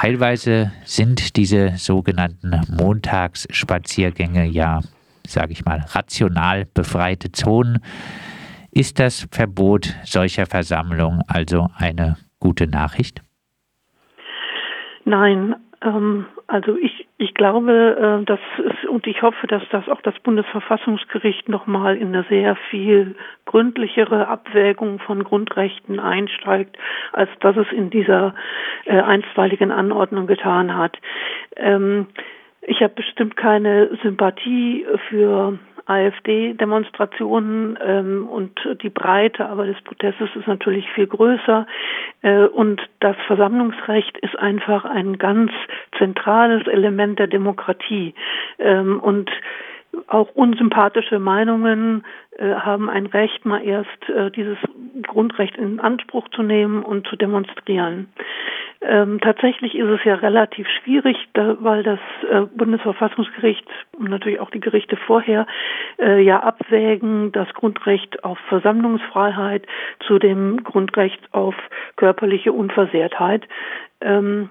teilweise sind diese sogenannten Montagsspaziergänge ja, sage ich mal, rational befreite Zonen. Ist das Verbot solcher Versammlungen also eine gute Nachricht? Nein, ähm, also ich, ich glaube, äh, dass es, und ich hoffe, dass das auch das Bundesverfassungsgericht nochmal in eine sehr viel gründlichere Abwägung von Grundrechten einsteigt, als dass es in dieser äh, einstweiligen Anordnung getan hat. Ähm, ich habe bestimmt keine Sympathie für AfD-Demonstrationen ähm, und die Breite aber des Protestes ist natürlich viel größer. Äh, und das Versammlungsrecht ist einfach ein ganz zentrales Element der Demokratie. Ähm, und auch unsympathische Meinungen äh, haben ein Recht, mal erst äh, dieses Grundrecht in Anspruch zu nehmen und zu demonstrieren. Ähm, tatsächlich ist es ja relativ schwierig, da, weil das äh, Bundesverfassungsgericht und natürlich auch die Gerichte vorher äh, ja abwägen das Grundrecht auf Versammlungsfreiheit zu dem Grundrecht auf körperliche Unversehrtheit. Ähm,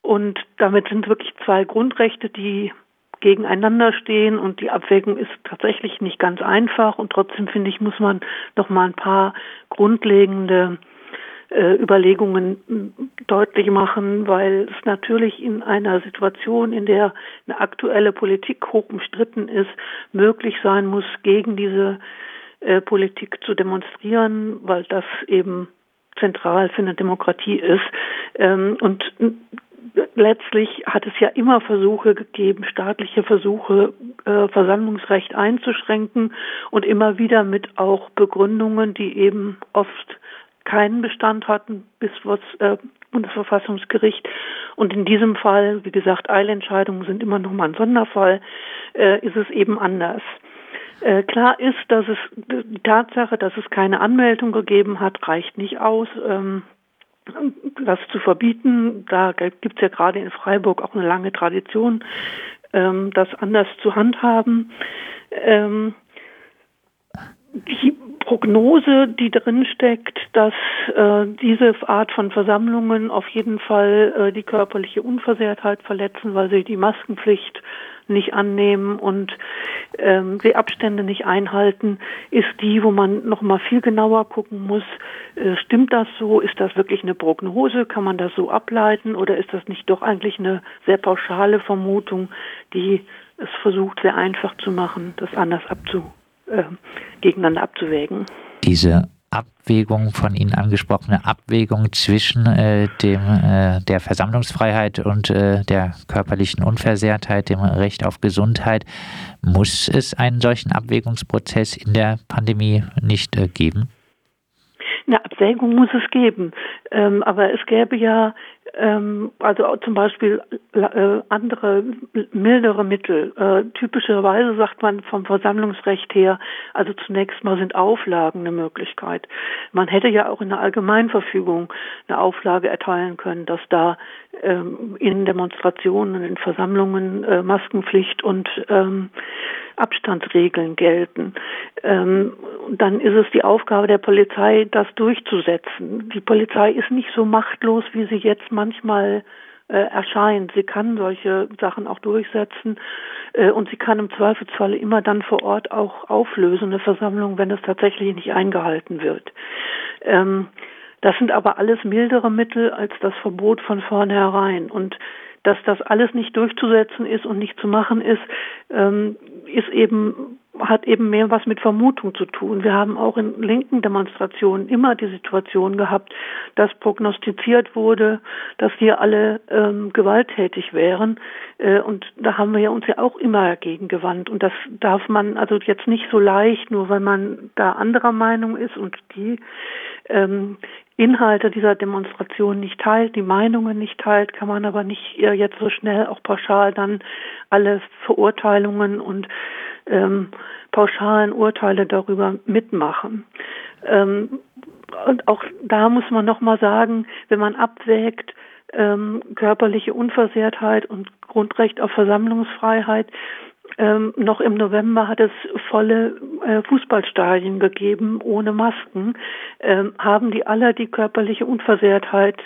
und damit sind wirklich zwei Grundrechte, die gegeneinander stehen und die Abwägung ist tatsächlich nicht ganz einfach und trotzdem finde ich, muss man noch mal ein paar grundlegende äh, Überlegungen deutlich machen, weil es natürlich in einer Situation, in der eine aktuelle Politik hoch umstritten ist, möglich sein muss, gegen diese äh, Politik zu demonstrieren, weil das eben zentral für eine Demokratie ist. Ähm, und letztlich hat es ja immer Versuche gegeben, staatliche Versuche, äh, Versammlungsrecht einzuschränken und immer wieder mit auch Begründungen, die eben oft keinen Bestand hatten bis was äh, Bundesverfassungsgericht. Und in diesem Fall, wie gesagt, Eilentscheidungen sind immer noch mal ein Sonderfall, äh, ist es eben anders. Äh, klar ist, dass es die Tatsache, dass es keine Anmeldung gegeben hat, reicht nicht aus. Ähm, das zu verbieten, da gibt es ja gerade in Freiburg auch eine lange Tradition, ähm, das anders zu handhaben. Ähm, die Prognose, die drin steckt, dass äh, diese Art von Versammlungen auf jeden Fall äh, die körperliche Unversehrtheit verletzen, weil sie die Maskenpflicht nicht annehmen und ähm, die Abstände nicht einhalten, ist die, wo man noch mal viel genauer gucken muss. Äh, stimmt das so? Ist das wirklich eine Prognose? Kann man das so ableiten? Oder ist das nicht doch eigentlich eine sehr pauschale Vermutung, die es versucht, sehr einfach zu machen, das anders abzu, äh, gegeneinander abzuwägen? Diese Abwägung von Ihnen angesprochene Abwägung zwischen äh, dem äh, der Versammlungsfreiheit und äh, der körperlichen Unversehrtheit, dem Recht auf Gesundheit, muss es einen solchen Abwägungsprozess in der Pandemie nicht äh, geben? Eine Abwägung muss es geben, ähm, aber es gäbe ja also zum Beispiel äh, andere mildere Mittel. Äh, typischerweise sagt man vom Versammlungsrecht her, also zunächst mal sind Auflagen eine Möglichkeit. Man hätte ja auch in der Allgemeinverfügung eine Auflage erteilen können, dass da ähm, in Demonstrationen, in Versammlungen äh, Maskenpflicht und ähm, Abstandsregeln gelten. Ähm, dann ist es die Aufgabe der Polizei, das durchzusetzen. Die Polizei ist nicht so machtlos, wie sie jetzt manchmal äh, erscheint. Sie kann solche Sachen auch durchsetzen äh, und sie kann im Zweifelsfall immer dann vor Ort auch auflösen, eine Versammlung, wenn es tatsächlich nicht eingehalten wird. Ähm, das sind aber alles mildere Mittel als das Verbot von vornherein. Und dass das alles nicht durchzusetzen ist und nicht zu machen ist, ähm, ist eben hat eben mehr was mit Vermutung zu tun. Wir haben auch in linken Demonstrationen immer die Situation gehabt, dass prognostiziert wurde, dass wir alle ähm, gewalttätig wären. Äh, und da haben wir uns ja auch immer dagegen gewandt. Und das darf man also jetzt nicht so leicht, nur weil man da anderer Meinung ist und die ähm, Inhalte dieser Demonstration nicht teilt, die Meinungen nicht teilt, kann man aber nicht jetzt so schnell auch pauschal dann alle Verurteilungen und ähm, pauschalen Urteile darüber mitmachen. Ähm, und auch da muss man nochmal sagen, wenn man abwägt, ähm, körperliche Unversehrtheit und Grundrecht auf Versammlungsfreiheit, ähm, noch im November hat es volle äh, Fußballstadien gegeben, ohne Masken. Ähm, haben die alle die körperliche Unversehrtheit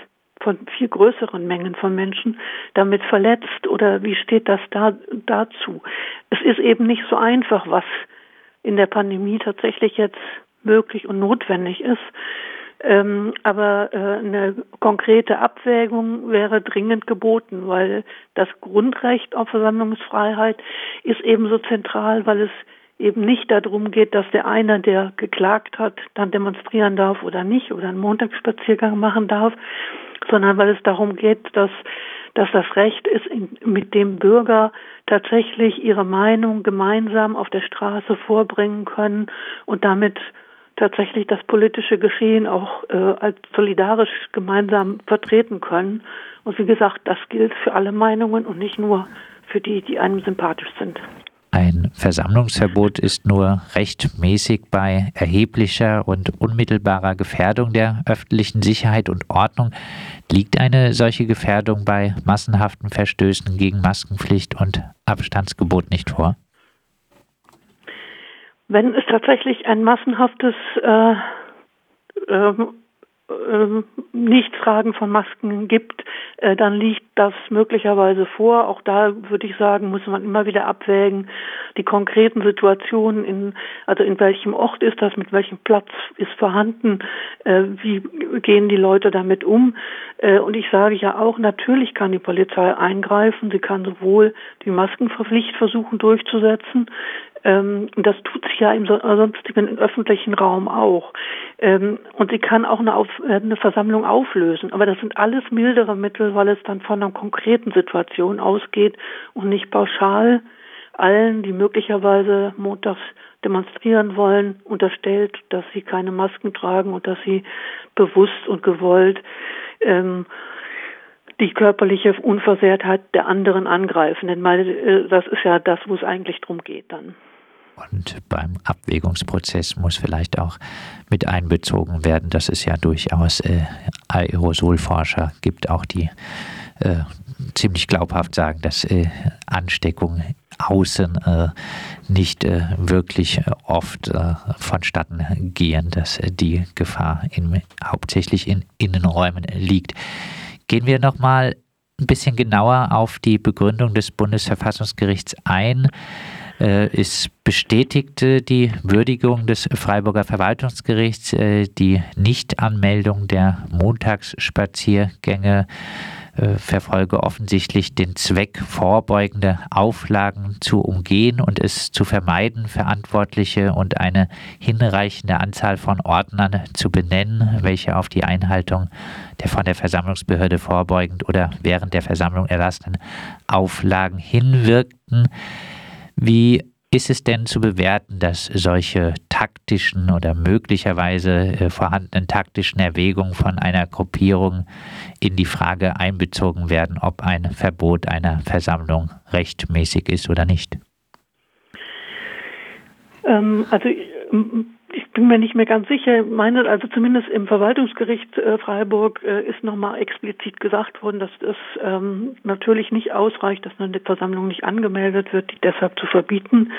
von viel größeren Mengen von Menschen damit verletzt oder wie steht das da dazu? Es ist eben nicht so einfach, was in der Pandemie tatsächlich jetzt möglich und notwendig ist. Ähm, aber äh, eine konkrete Abwägung wäre dringend geboten, weil das Grundrecht auf Versammlungsfreiheit ist ebenso zentral, weil es eben nicht darum geht, dass der eine, der geklagt hat, dann demonstrieren darf oder nicht oder einen Montagsspaziergang machen darf, sondern weil es darum geht, dass, dass das Recht ist, in, mit dem Bürger tatsächlich ihre Meinung gemeinsam auf der Straße vorbringen können und damit tatsächlich das politische Geschehen auch äh, als solidarisch gemeinsam vertreten können. Und wie gesagt, das gilt für alle Meinungen und nicht nur für die, die einem sympathisch sind. Ein Versammlungsverbot ist nur rechtmäßig bei erheblicher und unmittelbarer Gefährdung der öffentlichen Sicherheit und Ordnung. Liegt eine solche Gefährdung bei massenhaften Verstößen gegen Maskenpflicht und Abstandsgebot nicht vor? Wenn es tatsächlich ein massenhaftes äh, äh, Nichttragen von Masken gibt, dann liegt das möglicherweise vor. Auch da würde ich sagen, muss man immer wieder abwägen, die konkreten Situationen, in, also in welchem Ort ist das, mit welchem Platz ist vorhanden, äh, wie gehen die Leute damit um. Äh, und ich sage ja auch, natürlich kann die Polizei eingreifen. Sie kann sowohl die Maskenpflicht versuchen durchzusetzen, ähm, das tut sie ja im sonstigen öffentlichen Raum auch. Ähm, und sie kann auch eine, Auf, äh, eine Versammlung auflösen. Aber das sind alles mildere Mittel, weil es dann von einer konkreten Situation ausgeht und nicht pauschal allen, die möglicherweise montags demonstrieren wollen, unterstellt, dass sie keine Masken tragen und dass sie bewusst und gewollt ähm, die körperliche Unversehrtheit der anderen angreifen. Denn mal, äh, das ist ja das, wo es eigentlich drum geht dann. Und beim Abwägungsprozess muss vielleicht auch mit einbezogen werden, dass es ja durchaus äh, Aerosolforscher gibt, auch die äh, ziemlich glaubhaft sagen, dass äh, Ansteckung außen äh, nicht äh, wirklich oft vonstatten gehen, dass die Gefahr in, hauptsächlich in Innenräumen liegt. Gehen wir nochmal ein bisschen genauer auf die Begründung des Bundesverfassungsgerichts ein. Äh, es bestätigte die Würdigung des Freiburger Verwaltungsgerichts, äh, die Nichtanmeldung der Montagsspaziergänge verfolge offensichtlich den Zweck, vorbeugende Auflagen zu umgehen und es zu vermeiden, Verantwortliche und eine hinreichende Anzahl von Ordnern zu benennen, welche auf die Einhaltung der von der Versammlungsbehörde vorbeugend oder während der Versammlung erlassenen Auflagen hinwirkten. Wie ist es denn zu bewerten, dass solche taktischen oder möglicherweise äh, vorhandenen taktischen Erwägungen von einer Gruppierung in die Frage einbezogen werden, ob ein Verbot einer Versammlung rechtmäßig ist oder nicht? Ähm, also ich bin mir nicht mehr ganz sicher. Meine, also zumindest im Verwaltungsgericht äh, Freiburg äh, ist nochmal explizit gesagt worden, dass es ähm, natürlich nicht ausreicht, dass eine Versammlung nicht angemeldet wird, die deshalb zu verbieten.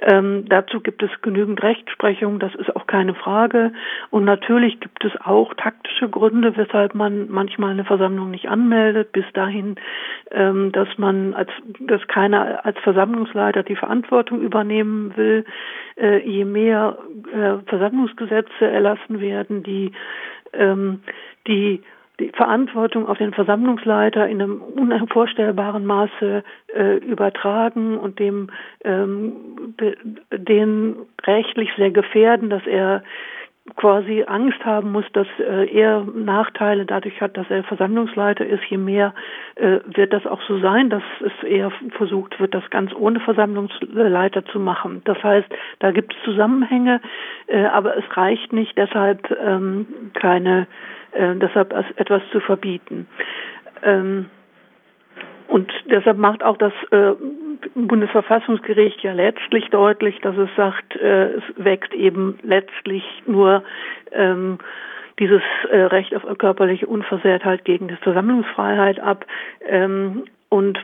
Ähm, dazu gibt es genügend Rechtsprechung, das ist auch keine Frage. Und natürlich gibt es auch taktische Gründe, weshalb man manchmal eine Versammlung nicht anmeldet, bis dahin, ähm, dass man als, dass keiner als Versammlungsleiter die Verantwortung übernehmen will. Äh, je mehr äh, Versammlungsgesetze erlassen werden, die ähm, die die Verantwortung auf den Versammlungsleiter in einem unvorstellbaren Maße äh, übertragen und dem ähm, de, den rechtlich sehr gefährden, dass er quasi Angst haben muss, dass äh, er Nachteile dadurch hat, dass er Versammlungsleiter ist, je mehr äh, wird das auch so sein, dass es eher versucht wird, das ganz ohne Versammlungsleiter zu machen. Das heißt, da gibt es Zusammenhänge, äh, aber es reicht nicht, deshalb ähm, keine, äh, deshalb etwas zu verbieten. Ähm, und deshalb macht auch das äh, Bundesverfassungsgericht ja letztlich deutlich, dass es sagt, äh, es wägt eben letztlich nur ähm, dieses äh, Recht auf körperliche Unversehrtheit gegen die Versammlungsfreiheit ab. Ähm, und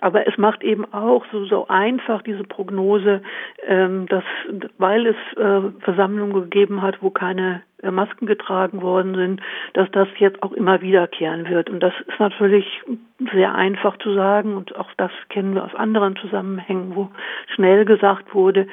aber es macht eben auch so, so einfach diese Prognose, ähm, dass weil es äh, Versammlungen gegeben hat, wo keine Masken getragen worden sind, dass das jetzt auch immer wiederkehren wird. Und das ist natürlich sehr einfach zu sagen und auch das kennen wir aus anderen Zusammenhängen, wo schnell gesagt wurde,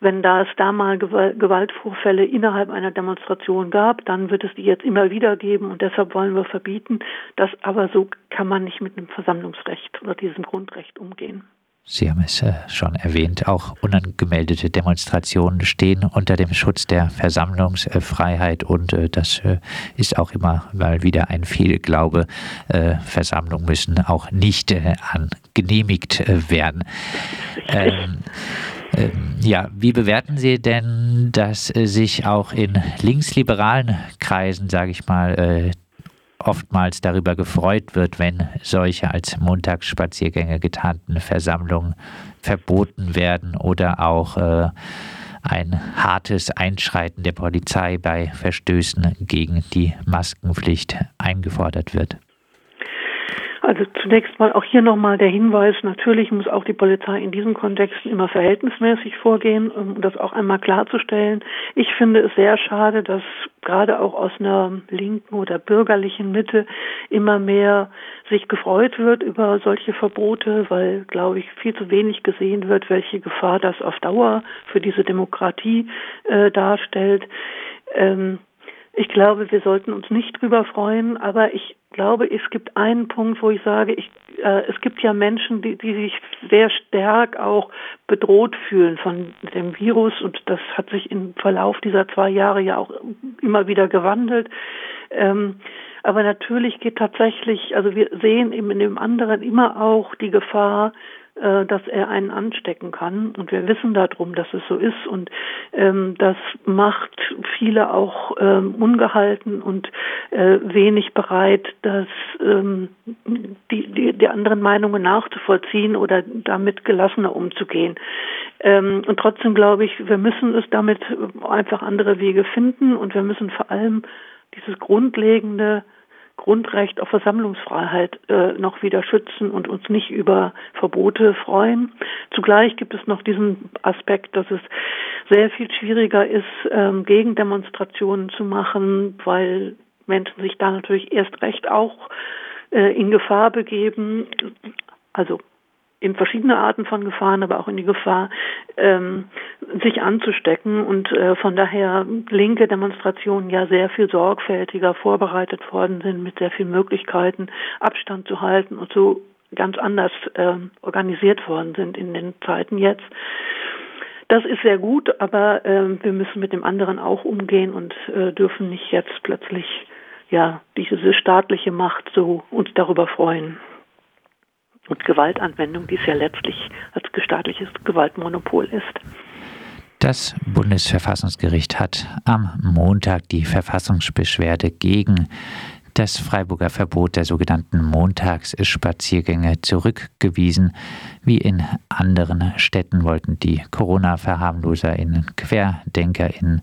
wenn da es da mal Gewaltvorfälle innerhalb einer Demonstration gab, dann wird es die jetzt immer wieder geben und deshalb wollen wir verbieten. Das aber so kann man nicht mit einem Versammlungsrecht oder diesem Grundrecht umgehen. Sie haben es äh, schon erwähnt, auch unangemeldete Demonstrationen stehen unter dem Schutz der Versammlungsfreiheit und äh, das äh, ist auch immer mal wieder ein Fehlglaube. Versammlungen müssen auch nicht genehmigt werden. Ähm, ähm, ja, wie bewerten Sie denn, dass sich auch in linksliberalen Kreisen, sage ich mal, oftmals darüber gefreut wird, wenn solche als Montagsspaziergänge getarnten Versammlungen verboten werden oder auch äh, ein hartes Einschreiten der Polizei bei Verstößen gegen die Maskenpflicht eingefordert wird. Also zunächst mal auch hier nochmal der Hinweis, natürlich muss auch die Polizei in diesen Kontexten immer verhältnismäßig vorgehen, um das auch einmal klarzustellen. Ich finde es sehr schade, dass gerade auch aus einer linken oder bürgerlichen Mitte immer mehr sich gefreut wird über solche Verbote, weil, glaube ich, viel zu wenig gesehen wird, welche Gefahr das auf Dauer für diese Demokratie äh, darstellt. Ähm, ich glaube, wir sollten uns nicht drüber freuen, aber ich glaube, es gibt einen Punkt, wo ich sage, ich, äh, es gibt ja Menschen, die, die sich sehr stark auch bedroht fühlen von dem Virus und das hat sich im Verlauf dieser zwei Jahre ja auch immer wieder gewandelt. Ähm, aber natürlich geht tatsächlich, also wir sehen eben in dem anderen immer auch die Gefahr, dass er einen anstecken kann. Und wir wissen darum, dass es so ist. Und ähm, das macht viele auch ähm, ungehalten und äh, wenig bereit, das, ähm, die, die, die anderen Meinungen nachzuvollziehen oder damit gelassener umzugehen. Ähm, und trotzdem glaube ich, wir müssen es damit einfach andere Wege finden und wir müssen vor allem dieses grundlegende Grundrecht auf Versammlungsfreiheit äh, noch wieder schützen und uns nicht über Verbote freuen. Zugleich gibt es noch diesen Aspekt, dass es sehr viel schwieriger ist, ähm, Gegendemonstrationen zu machen, weil Menschen sich da natürlich erst recht auch äh, in Gefahr begeben. Also in verschiedene Arten von Gefahren, aber auch in die Gefahr, ähm, sich anzustecken. Und äh, von daher linke Demonstrationen ja sehr viel sorgfältiger vorbereitet worden sind, mit sehr vielen Möglichkeiten, Abstand zu halten und so ganz anders äh, organisiert worden sind in den Zeiten jetzt. Das ist sehr gut, aber äh, wir müssen mit dem anderen auch umgehen und äh, dürfen nicht jetzt plötzlich ja diese staatliche Macht so uns darüber freuen und Gewaltanwendung, die es ja letztlich als staatliches Gewaltmonopol ist. Das Bundesverfassungsgericht hat am Montag die Verfassungsbeschwerde gegen das Freiburger Verbot der sogenannten Montagsspaziergänge zurückgewiesen. Wie in anderen Städten wollten die Corona-VerharmloserInnen, QuerdenkerInnen,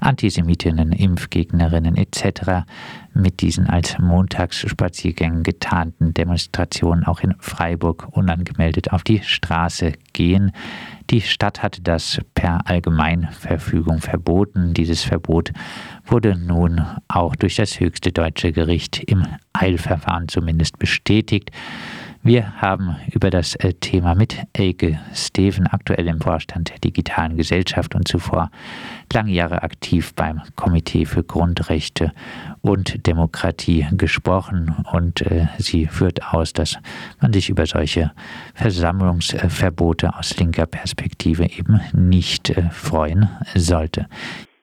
Antisemitinnen, Impfgegnerinnen etc. mit diesen als Montagsspaziergängen getarnten Demonstrationen auch in Freiburg unangemeldet auf die Straße gehen. Die Stadt hatte das per Allgemeinverfügung verboten. Dieses Verbot wurde nun auch durch das höchste deutsche Gericht im Eilverfahren zumindest bestätigt. Wir haben über das äh, Thema mit Elke Steven, aktuell im Vorstand der digitalen Gesellschaft und zuvor lange Jahre aktiv beim Komitee für Grundrechte und Demokratie gesprochen. Und äh, sie führt aus, dass man sich über solche Versammlungsverbote aus linker Perspektive eben nicht äh, freuen sollte.